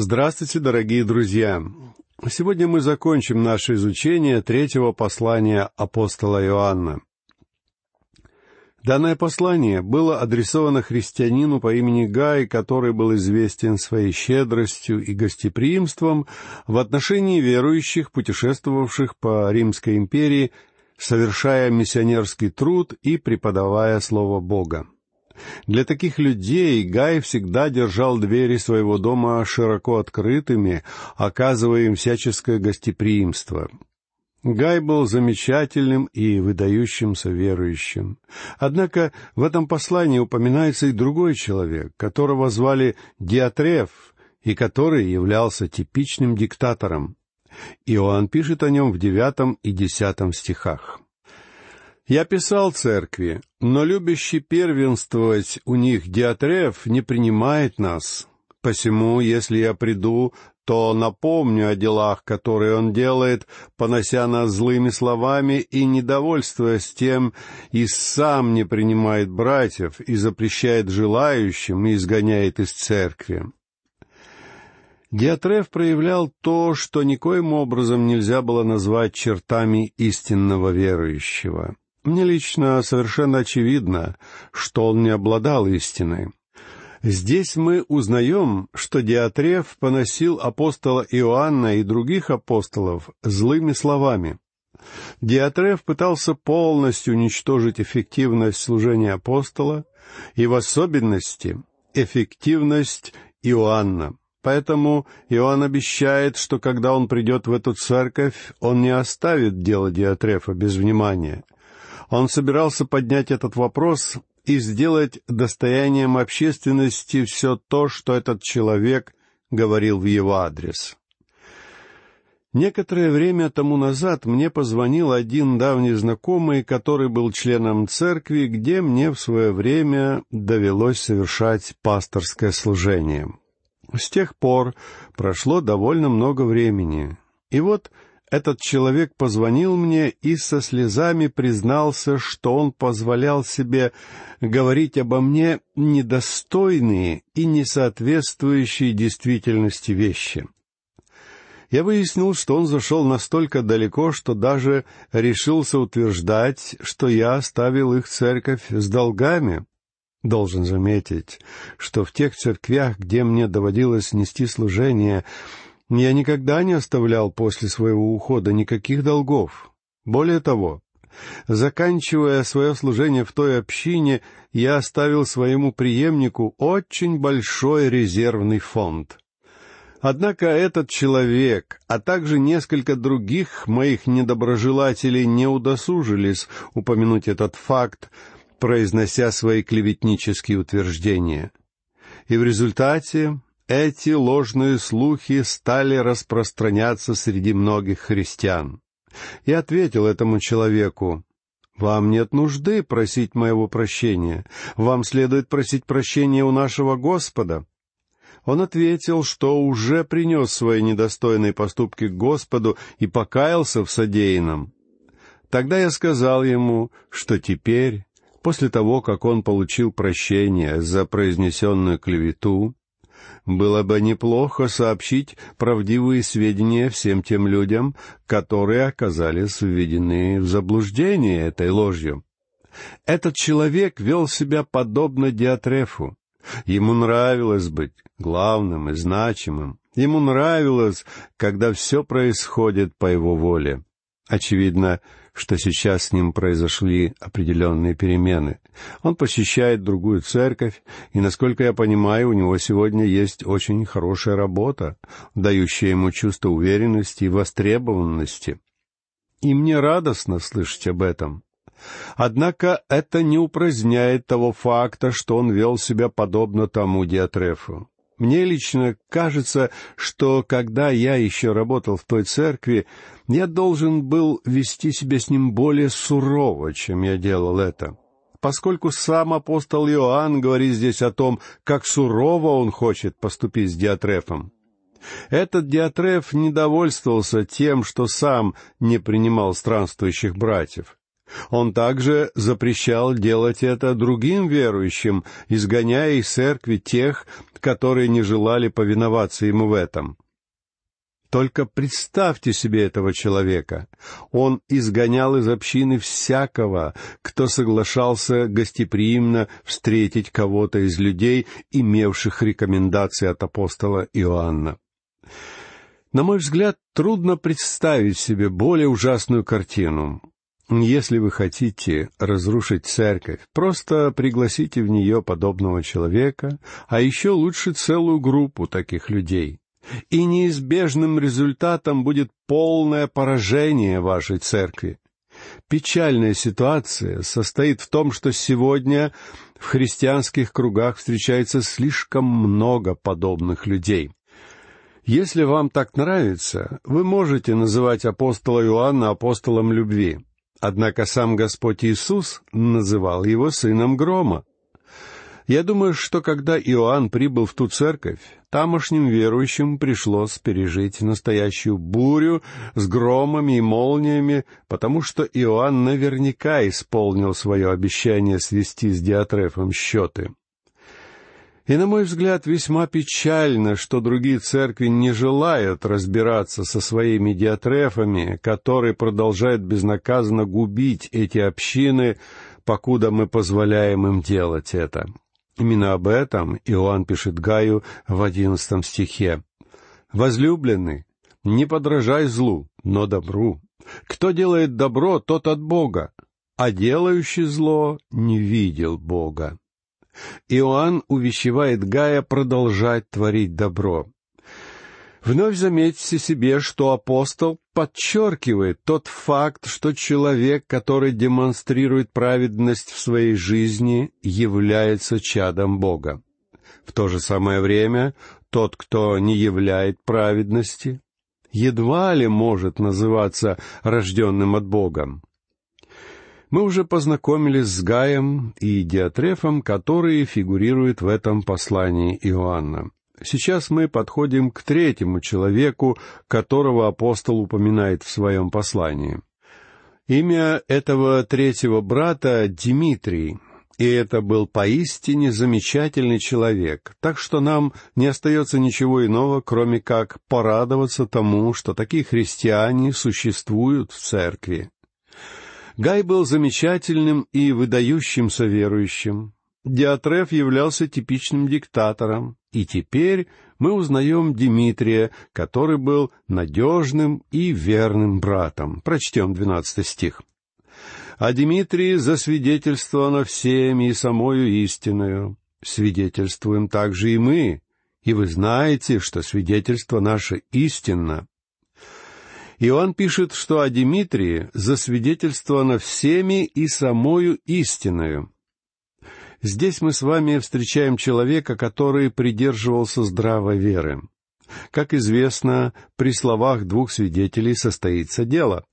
Здравствуйте, дорогие друзья! Сегодня мы закончим наше изучение третьего послания апостола Иоанна. Данное послание было адресовано христианину по имени Гай, который был известен своей щедростью и гостеприимством в отношении верующих, путешествовавших по Римской империи, совершая миссионерский труд и преподавая Слово Бога. Для таких людей Гай всегда держал двери своего дома широко открытыми, оказывая им всяческое гостеприимство. Гай был замечательным и выдающимся верующим. Однако в этом послании упоминается и другой человек, которого звали Диатреф, и который являлся типичным диктатором. Иоанн пишет о нем в девятом и десятом стихах. Я писал церкви, но любящий первенствовать у них Диатреф не принимает нас. Посему, если я приду, то напомню о делах, которые он делает, понося нас злыми словами и недовольствуясь тем, и сам не принимает братьев, и запрещает желающим, и изгоняет из церкви. Диатреф проявлял то, что никоим образом нельзя было назвать чертами истинного верующего. Мне лично совершенно очевидно, что он не обладал истиной. Здесь мы узнаем, что Диатреф поносил апостола Иоанна и других апостолов злыми словами. Диатреф пытался полностью уничтожить эффективность служения апостола и в особенности эффективность Иоанна. Поэтому Иоанн обещает, что когда он придет в эту церковь, он не оставит дело Диатрефа без внимания — он собирался поднять этот вопрос и сделать достоянием общественности все то, что этот человек говорил в его адрес. Некоторое время тому назад мне позвонил один давний знакомый, который был членом церкви, где мне в свое время довелось совершать пасторское служение. С тех пор прошло довольно много времени. И вот этот человек позвонил мне и со слезами признался, что он позволял себе говорить обо мне недостойные и несоответствующие действительности вещи. Я выяснил, что он зашел настолько далеко, что даже решился утверждать, что я оставил их церковь с долгами. Должен заметить, что в тех церквях, где мне доводилось нести служение, я никогда не оставлял после своего ухода никаких долгов. Более того, заканчивая свое служение в той общине, я оставил своему преемнику очень большой резервный фонд. Однако этот человек, а также несколько других моих недоброжелателей не удосужились упомянуть этот факт, произнося свои клеветнические утверждения. И в результате эти ложные слухи стали распространяться среди многих христиан. И ответил этому человеку, «Вам нет нужды просить моего прощения. Вам следует просить прощения у нашего Господа». Он ответил, что уже принес свои недостойные поступки к Господу и покаялся в содеянном. Тогда я сказал ему, что теперь, после того, как он получил прощение за произнесенную клевету, было бы неплохо сообщить правдивые сведения всем тем людям, которые оказались введены в заблуждение этой ложью. Этот человек вел себя подобно Диатрефу. Ему нравилось быть главным и значимым. Ему нравилось, когда все происходит по его воле. Очевидно, что сейчас с ним произошли определенные перемены. Он посещает другую церковь, и, насколько я понимаю, у него сегодня есть очень хорошая работа, дающая ему чувство уверенности и востребованности. И мне радостно слышать об этом. Однако это не упраздняет того факта, что он вел себя подобно тому Диатрефу. Мне лично кажется, что когда я еще работал в той церкви, я должен был вести себя с ним более сурово, чем я делал это. Поскольку сам апостол Иоанн говорит здесь о том, как сурово он хочет поступить с Диатрефом. Этот Диатреф недовольствовался тем, что сам не принимал странствующих братьев. Он также запрещал делать это другим верующим, изгоняя из церкви тех, которые не желали повиноваться ему в этом. Только представьте себе этого человека. Он изгонял из общины всякого, кто соглашался гостеприимно встретить кого-то из людей, имевших рекомендации от апостола Иоанна. На мой взгляд, трудно представить себе более ужасную картину. Если вы хотите разрушить церковь, просто пригласите в нее подобного человека, а еще лучше целую группу таких людей. И неизбежным результатом будет полное поражение вашей церкви. Печальная ситуация состоит в том, что сегодня в христианских кругах встречается слишком много подобных людей. Если вам так нравится, вы можете называть апостола Иоанна апостолом любви. Однако сам Господь Иисус называл его сыном грома. Я думаю, что когда Иоанн прибыл в ту церковь, тамошним верующим пришлось пережить настоящую бурю с громами и молниями, потому что Иоанн наверняка исполнил свое обещание свести с Диатрефом счеты. И, на мой взгляд, весьма печально, что другие церкви не желают разбираться со своими диатрефами, которые продолжают безнаказанно губить эти общины, покуда мы позволяем им делать это. Именно об этом Иоанн пишет Гаю в одиннадцатом стихе. «Возлюбленный, не подражай злу, но добру. Кто делает добро, тот от Бога, а делающий зло не видел Бога». Иоанн увещевает Гая продолжать творить добро. Вновь заметьте себе, что апостол подчеркивает тот факт, что человек, который демонстрирует праведность в своей жизни, является чадом Бога. В то же самое время тот, кто не являет праведности, едва ли может называться рожденным от Бога. Мы уже познакомились с Гаем и Диатрефом, которые фигурируют в этом послании Иоанна. Сейчас мы подходим к третьему человеку, которого апостол упоминает в своем послании. Имя этого третьего брата — Дмитрий, и это был поистине замечательный человек, так что нам не остается ничего иного, кроме как порадоваться тому, что такие христиане существуют в церкви. Гай был замечательным и выдающимся верующим. Диатреф являлся типичным диктатором, и теперь мы узнаем Дмитрия, который был надежным и верным братом. Прочтем двенадцатый стих. «А Дмитрий засвидетельствовано всеми и самою истиною. Свидетельствуем также и мы, и вы знаете, что свидетельство наше истинно. Иоанн пишет, что о Дмитрии засвидетельствовано всеми и самою истиною. Здесь мы с вами встречаем человека, который придерживался здравой веры. Как известно, при словах двух свидетелей состоится дело.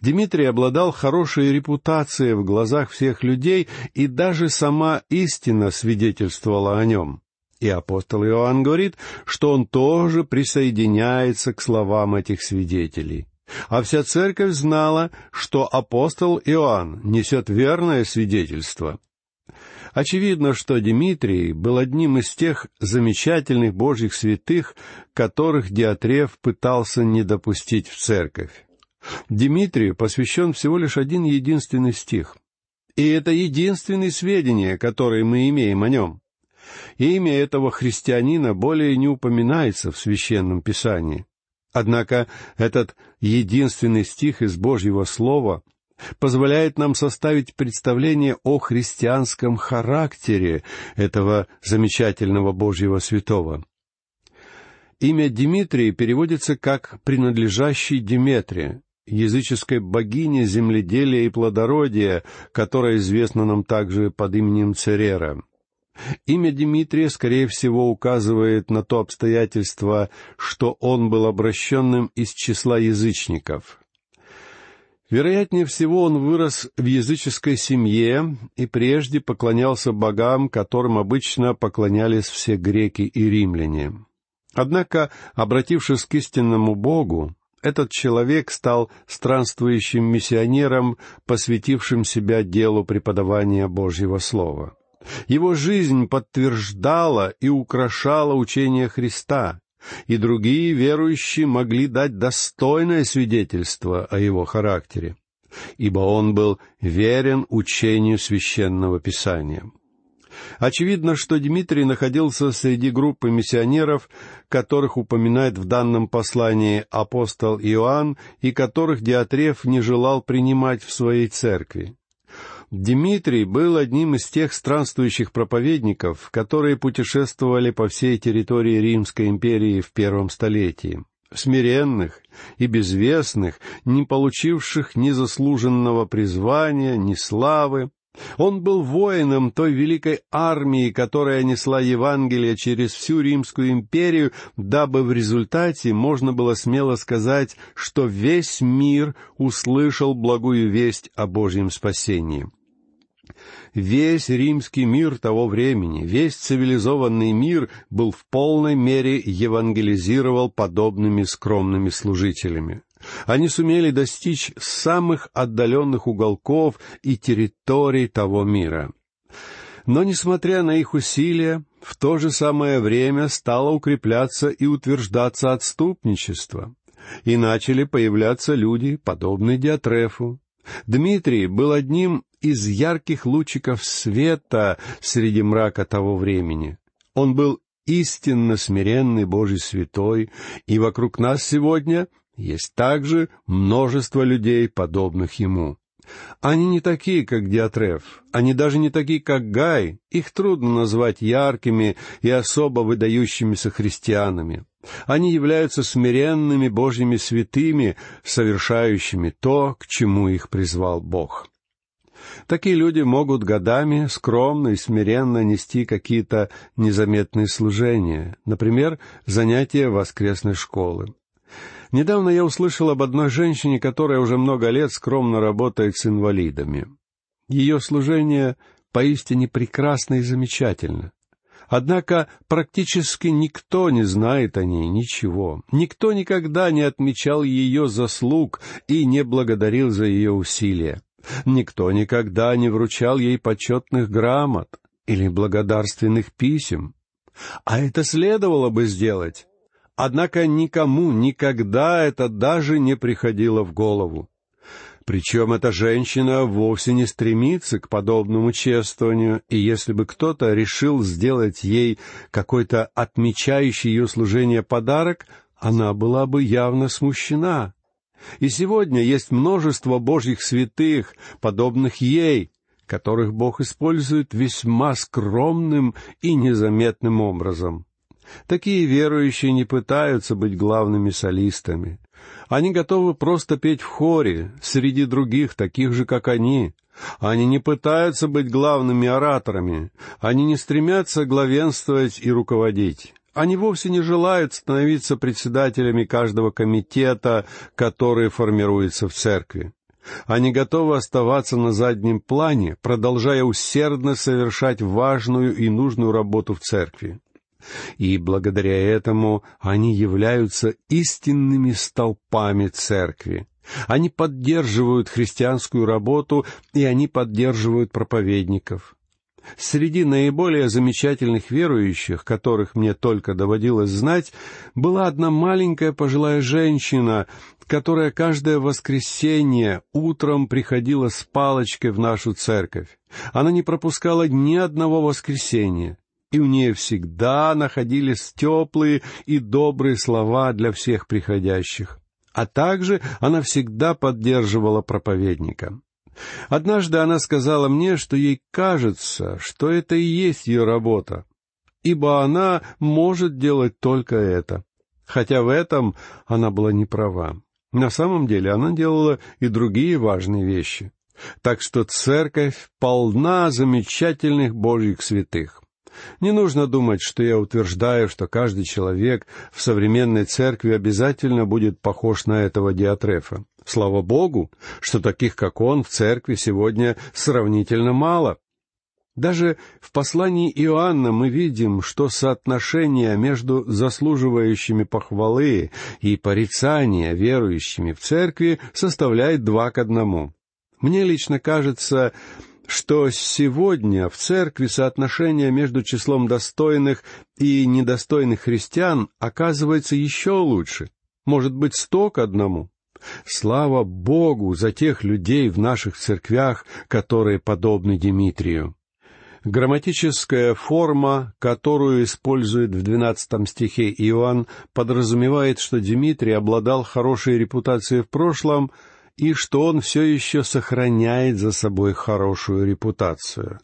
Дмитрий обладал хорошей репутацией в глазах всех людей, и даже сама истина свидетельствовала о нем. И апостол Иоанн говорит, что он тоже присоединяется к словам этих свидетелей. А вся церковь знала, что апостол Иоанн несет верное свидетельство. Очевидно, что Дмитрий был одним из тех замечательных божьих святых, которых Диатреф пытался не допустить в церковь. Дмитрию посвящен всего лишь один единственный стих. И это единственные сведения, которые мы имеем о нем. Имя этого христианина более не упоминается в Священном Писании. Однако этот единственный стих из Божьего Слова позволяет нам составить представление о христианском характере этого замечательного Божьего святого. Имя Дмитрий переводится как «принадлежащий Диметре», языческой богине земледелия и плодородия, которая известна нам также под именем Церера. Имя Дмитрия, скорее всего, указывает на то обстоятельство, что он был обращенным из числа язычников. Вероятнее всего, он вырос в языческой семье и прежде поклонялся богам, которым обычно поклонялись все греки и римляне. Однако, обратившись к истинному Богу, этот человек стал странствующим миссионером, посвятившим себя делу преподавания Божьего Слова. Его жизнь подтверждала и украшала учение Христа, и другие верующие могли дать достойное свидетельство о его характере, ибо он был верен учению священного Писания. Очевидно, что Дмитрий находился среди группы миссионеров, которых упоминает в данном послании апостол Иоанн и которых Диатреф не желал принимать в своей церкви. Дмитрий был одним из тех странствующих проповедников, которые путешествовали по всей территории Римской империи в первом столетии. Смиренных и безвестных, не получивших ни заслуженного призвания, ни славы, он был воином той великой армии, которая несла Евангелие через всю Римскую империю, дабы в результате можно было смело сказать, что весь мир услышал благую весть о Божьем спасении. Весь римский мир того времени, весь цивилизованный мир был в полной мере евангелизировал подобными скромными служителями. Они сумели достичь самых отдаленных уголков и территорий того мира. Но, несмотря на их усилия, в то же самое время стало укрепляться и утверждаться отступничество, и начали появляться люди, подобные Диатрефу. Дмитрий был одним из ярких лучиков света среди мрака того времени. Он был истинно смиренный Божий святой, и вокруг нас сегодня есть также множество людей, подобных ему. Они не такие, как Диатреф, они даже не такие, как Гай, их трудно назвать яркими и особо выдающимися христианами. Они являются смиренными Божьими святыми, совершающими то, к чему их призвал Бог. Такие люди могут годами скромно и смиренно нести какие-то незаметные служения, например, занятия воскресной школы. Недавно я услышал об одной женщине, которая уже много лет скромно работает с инвалидами. Ее служение поистине прекрасно и замечательно. Однако практически никто не знает о ней ничего. Никто никогда не отмечал ее заслуг и не благодарил за ее усилия. Никто никогда не вручал ей почетных грамот или благодарственных писем. А это следовало бы сделать. Однако никому никогда это даже не приходило в голову. Причем эта женщина вовсе не стремится к подобному чествованию, и если бы кто-то решил сделать ей какой-то отмечающий ее служение подарок, она была бы явно смущена. И сегодня есть множество Божьих святых, подобных ей, которых Бог использует весьма скромным и незаметным образом. Такие верующие не пытаются быть главными солистами. Они готовы просто петь в хоре, среди других, таких же, как они. Они не пытаются быть главными ораторами. Они не стремятся главенствовать и руководить. Они вовсе не желают становиться председателями каждого комитета, который формируется в церкви. Они готовы оставаться на заднем плане, продолжая усердно совершать важную и нужную работу в церкви и благодаря этому они являются истинными столпами церкви. Они поддерживают христианскую работу, и они поддерживают проповедников. Среди наиболее замечательных верующих, которых мне только доводилось знать, была одна маленькая пожилая женщина, которая каждое воскресенье утром приходила с палочкой в нашу церковь. Она не пропускала ни одного воскресенья и у нее всегда находились теплые и добрые слова для всех приходящих. А также она всегда поддерживала проповедника. Однажды она сказала мне, что ей кажется, что это и есть ее работа, ибо она может делать только это. Хотя в этом она была не права. На самом деле она делала и другие важные вещи. Так что церковь полна замечательных Божьих святых. Не нужно думать, что я утверждаю, что каждый человек в современной церкви обязательно будет похож на этого Диатрефа. Слава Богу, что таких, как он, в церкви сегодня сравнительно мало. Даже в послании Иоанна мы видим, что соотношение между заслуживающими похвалы и порицания верующими в церкви составляет два к одному. Мне лично кажется, что сегодня в церкви соотношение между числом достойных и недостойных христиан оказывается еще лучше, может быть, сто к одному. Слава Богу за тех людей в наших церквях, которые подобны Дмитрию. Грамматическая форма, которую использует в двенадцатом стихе Иоанн, подразумевает, что Дмитрий обладал хорошей репутацией в прошлом и что он все еще сохраняет за собой хорошую репутацию.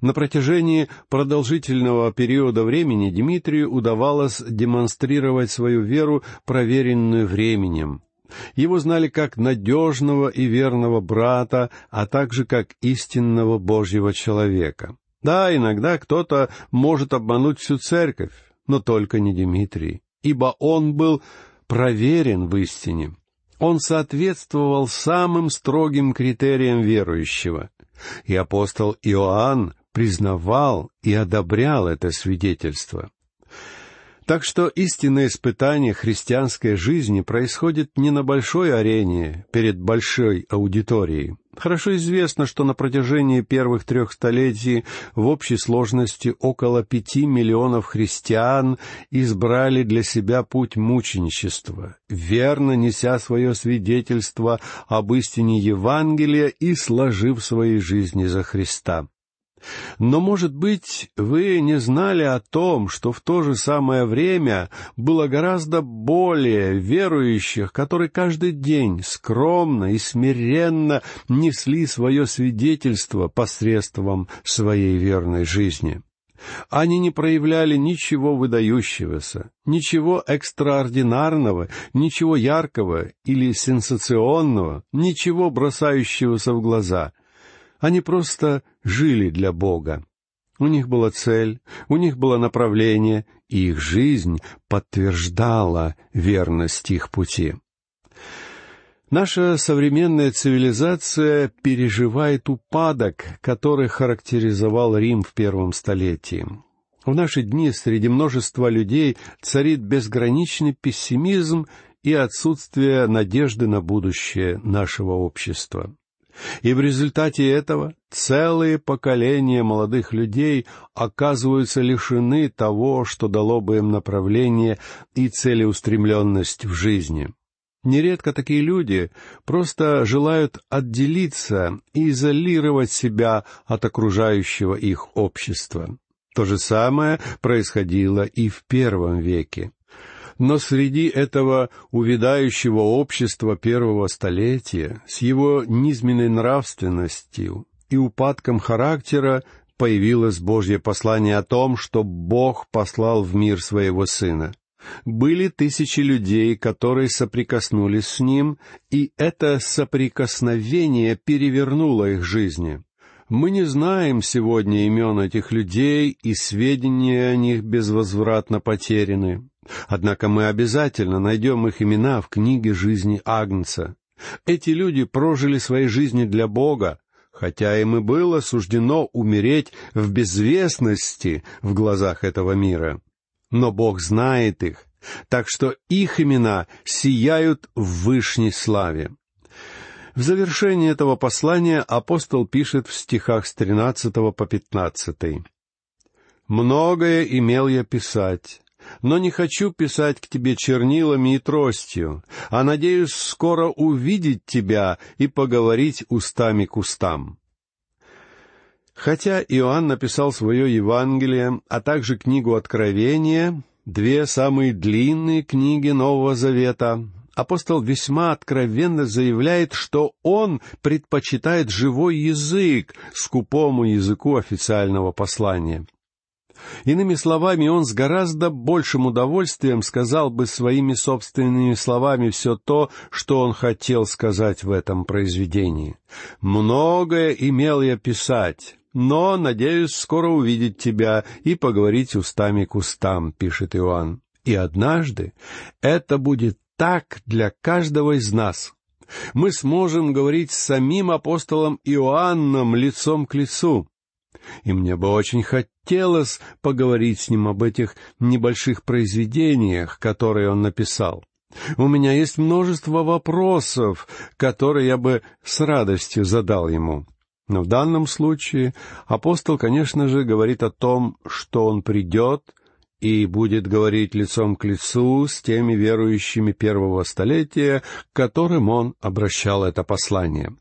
На протяжении продолжительного периода времени Дмитрию удавалось демонстрировать свою веру, проверенную временем. Его знали как надежного и верного брата, а также как истинного Божьего человека. Да, иногда кто-то может обмануть всю церковь, но только не Дмитрий, ибо он был проверен в истине. Он соответствовал самым строгим критериям верующего. И апостол Иоанн признавал и одобрял это свидетельство. Так что истинное испытание христианской жизни происходит не на большой арене, перед большой аудиторией. Хорошо известно, что на протяжении первых трех столетий в общей сложности около пяти миллионов христиан избрали для себя путь мученичества, верно неся свое свидетельство об истине Евангелия и сложив свои жизни за Христа. Но, может быть, вы не знали о том, что в то же самое время было гораздо более верующих, которые каждый день скромно и смиренно несли свое свидетельство посредством своей верной жизни. Они не проявляли ничего выдающегося, ничего экстраординарного, ничего яркого или сенсационного, ничего бросающегося в глаза — они просто жили для Бога. У них была цель, у них было направление, и их жизнь подтверждала верность их пути. Наша современная цивилизация переживает упадок, который характеризовал Рим в первом столетии. В наши дни среди множества людей царит безграничный пессимизм и отсутствие надежды на будущее нашего общества. И в результате этого целые поколения молодых людей оказываются лишены того, что дало бы им направление и целеустремленность в жизни. Нередко такие люди просто желают отделиться и изолировать себя от окружающего их общества. То же самое происходило и в первом веке. Но среди этого увядающего общества первого столетия с его низменной нравственностью и упадком характера появилось Божье послание о том, что Бог послал в мир своего Сына. Были тысячи людей, которые соприкоснулись с Ним, и это соприкосновение перевернуло их жизни. Мы не знаем сегодня имен этих людей, и сведения о них безвозвратно потеряны. Однако мы обязательно найдем их имена в книге жизни Агнца. Эти люди прожили свои жизни для Бога, хотя им и было суждено умереть в безвестности в глазах этого мира. Но Бог знает их, так что их имена сияют в вышней славе. В завершении этого послания апостол пишет в стихах с тринадцатого по пятнадцатый. «Многое имел я писать, но не хочу писать к тебе чернилами и тростью, а надеюсь скоро увидеть тебя и поговорить устами к устам». Хотя Иоанн написал свое Евангелие, а также книгу Откровения, две самые длинные книги Нового Завета, апостол весьма откровенно заявляет, что он предпочитает живой язык скупому языку официального послания. Иными словами, он с гораздо большим удовольствием сказал бы своими собственными словами все то, что он хотел сказать в этом произведении. «Многое имел я писать, но, надеюсь, скоро увидеть тебя и поговорить устами к устам», — пишет Иоанн. И однажды это будет так для каждого из нас. Мы сможем говорить с самим апостолом Иоанном лицом к лицу. И мне бы очень хотелось поговорить с ним об этих небольших произведениях, которые он написал. У меня есть множество вопросов, которые я бы с радостью задал ему. Но в данном случае апостол, конечно же, говорит о том, что он придет и будет говорить лицом к лицу с теми верующими первого столетия, к которым он обращал это послание.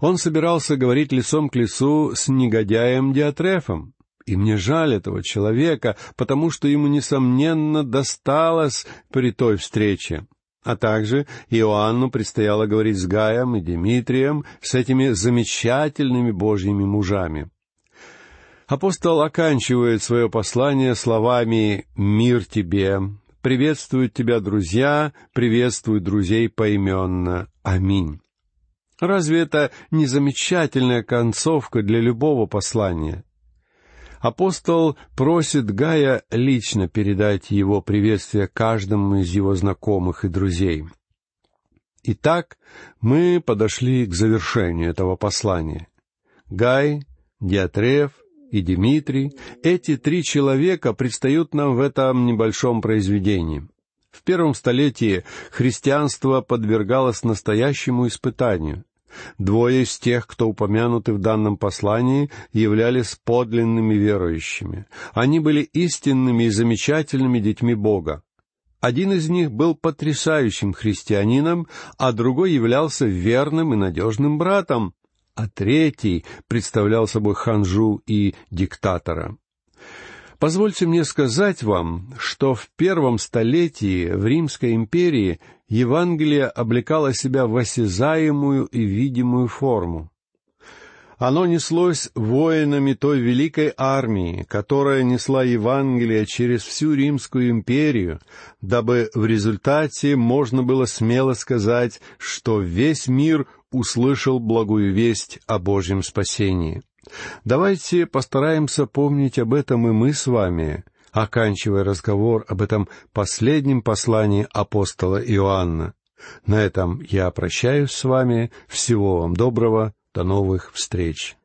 Он собирался говорить лицом к лицу с негодяем Диатрефом. И мне жаль этого человека, потому что ему, несомненно, досталось при той встрече. А также Иоанну предстояло говорить с Гаем и Дмитрием, с этими замечательными божьими мужами. Апостол оканчивает свое послание словами «Мир тебе», «Приветствуют тебя друзья», «Приветствуют друзей поименно». Аминь. Разве это не замечательная концовка для любого послания? Апостол просит Гая лично передать его приветствие каждому из его знакомых и друзей. Итак, мы подошли к завершению этого послания. Гай, Диатреф и Дмитрий, эти три человека предстают нам в этом небольшом произведении. В первом столетии христианство подвергалось настоящему испытанию. Двое из тех, кто упомянуты в данном послании, являлись подлинными верующими. Они были истинными и замечательными детьми Бога. Один из них был потрясающим христианином, а другой являлся верным и надежным братом, а третий представлял собой ханжу и диктатора. Позвольте мне сказать вам, что в первом столетии в Римской империи Евангелие облекало себя в осязаемую и видимую форму. Оно неслось воинами той великой армии, которая несла Евангелие через всю Римскую империю, дабы в результате можно было смело сказать, что весь мир услышал благую весть о Божьем спасении. Давайте постараемся помнить об этом и мы с вами, оканчивая разговор об этом последнем послании апостола Иоанна. На этом я прощаюсь с вами. Всего вам доброго. До новых встреч.